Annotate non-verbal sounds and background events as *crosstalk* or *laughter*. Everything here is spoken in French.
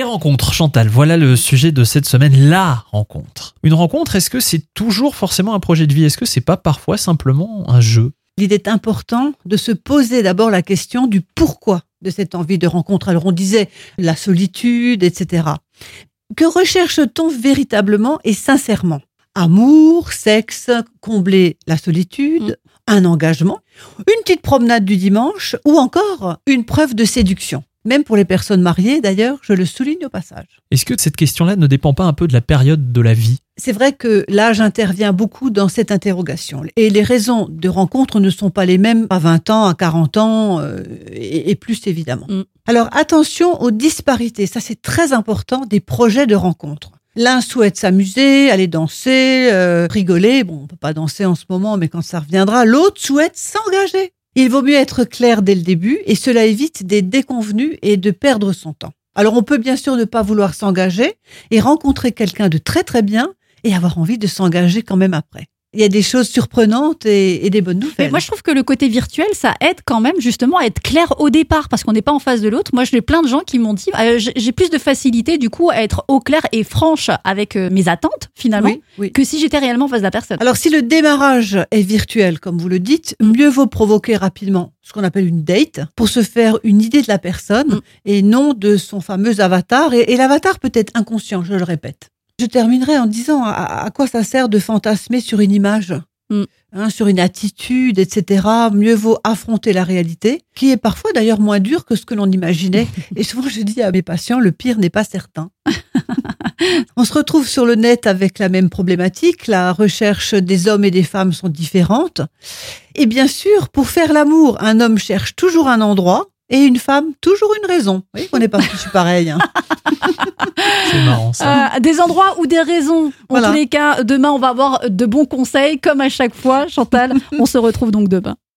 Les rencontres, Chantal, voilà le sujet de cette semaine, la rencontre. Une rencontre, est-ce que c'est toujours forcément un projet de vie? Est-ce que c'est pas parfois simplement un jeu? Il est important de se poser d'abord la question du pourquoi de cette envie de rencontre. Alors on disait la solitude, etc. Que recherche-t-on véritablement et sincèrement? Amour, sexe, combler la solitude, un engagement, une petite promenade du dimanche ou encore une preuve de séduction? Même pour les personnes mariées, d'ailleurs, je le souligne au passage. Est-ce que cette question-là ne dépend pas un peu de la période de la vie? C'est vrai que l'âge intervient beaucoup dans cette interrogation. Et les raisons de rencontre ne sont pas les mêmes à 20 ans, à 40 ans euh, et, et plus évidemment. Mm. Alors attention aux disparités, ça c'est très important des projets de rencontre. L'un souhaite s'amuser, aller danser, euh, rigoler. Bon, on peut pas danser en ce moment, mais quand ça reviendra, l'autre souhaite s'engager. Il vaut mieux être clair dès le début et cela évite des déconvenus et de perdre son temps. Alors on peut bien sûr ne pas vouloir s'engager et rencontrer quelqu'un de très très bien et avoir envie de s'engager quand même après. Il y a des choses surprenantes et, et des bonnes Mais nouvelles. moi, je trouve que le côté virtuel, ça aide quand même justement à être clair au départ parce qu'on n'est pas en face de l'autre. Moi, j'ai plein de gens qui m'ont dit euh, j'ai- plus de facilité du coup à être au clair et franche avec euh, mes attentes finalement oui, oui. que si j'étais réellement en face de la personne. Alors si le démarrage est virtuel, comme vous le dites, mieux vaut provoquer rapidement ce qu'on appelle une date pour se faire une idée de la personne Mm. et non de son fameux avatar. Et, et l'avatar peut être inconscient, je le répète. Je terminerai en disant à, à quoi ça sert de fantasmer sur une image. Mm. hein, sur une attitude, etc. Mieux vaut affronter la réalité, qui est parfois d'ailleurs moins dure que ce que l'on imaginait. *laughs* Et souvent, je dis à mes patients, le pire n'est pas certain. *laughs* On se retrouve sur le net avec la même problématique. La recherche des hommes et des femmes sont différentes. Et bien sûr, pour faire l'amour, un homme cherche toujours un endroit et une femme toujours une raison. Vous voyez qu'on n'est pas tous pareil. hein. *laughs* C'est marrant ça. Euh, des endroits ou des raisons. En Voilà. tous les cas, demain, on va avoir de bons conseils comme à chaque fois. Chantal, *laughs* on se retrouve donc demain.